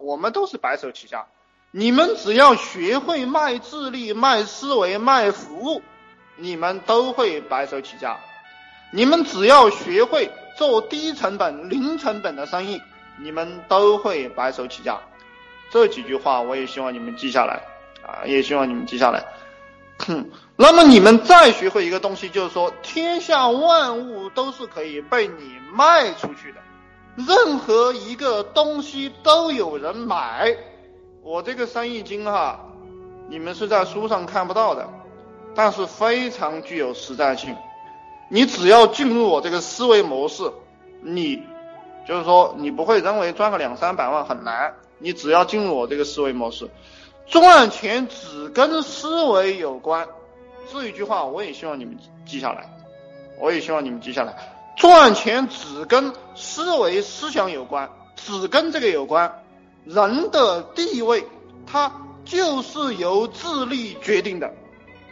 我们都是白手起家。你们只要学会卖智力、卖思维、卖服务，你们都会白手起家。你们只要学会做低成本、零成本的生意，你们都会白手起家。这几句话我也希望你们记下来啊，也希望你们记下来。哼，那么你们再学会一个东西，就是说，天下万物都是可以被你卖出去的，任何一个东西都有人买。我这个生意经哈，你们是在书上看不到的，但是非常具有实战性。你只要进入我这个思维模式，你就是说你不会认为赚个两三百万很难。你只要进入我这个思维模式，赚钱只跟思维有关。这一句话我也希望你们记下来，我也希望你们记下来。赚钱只跟思维思想有关，只跟这个有关。人的地位，它就是由智力决定的。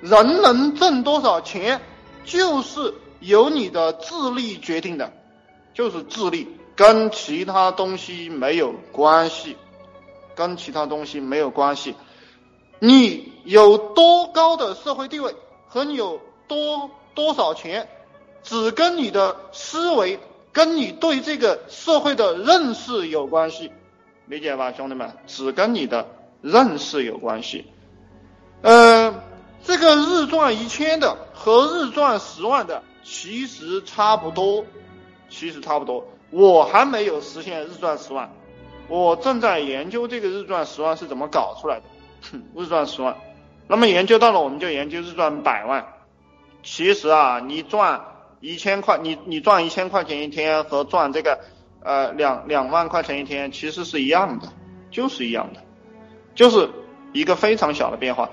人能挣多少钱，就是由你的智力决定的，就是智力，跟其他东西没有关系，跟其他东西没有关系。你有多高的社会地位和你有多多少钱，只跟你的思维，跟你对这个社会的认识有关系。理解吧，兄弟们，只跟你的认识有关系。呃，这个日赚一千的和日赚十万的其实差不多，其实差不多。我还没有实现日赚十万，我正在研究这个日赚十万是怎么搞出来的。日赚十万，那么研究到了，我们就研究日赚百万。其实啊，你赚一千块，你你赚一千块钱一天和赚这个。呃，两两万块钱一天其实是一样的，就是一样的，就是一个非常小的变化。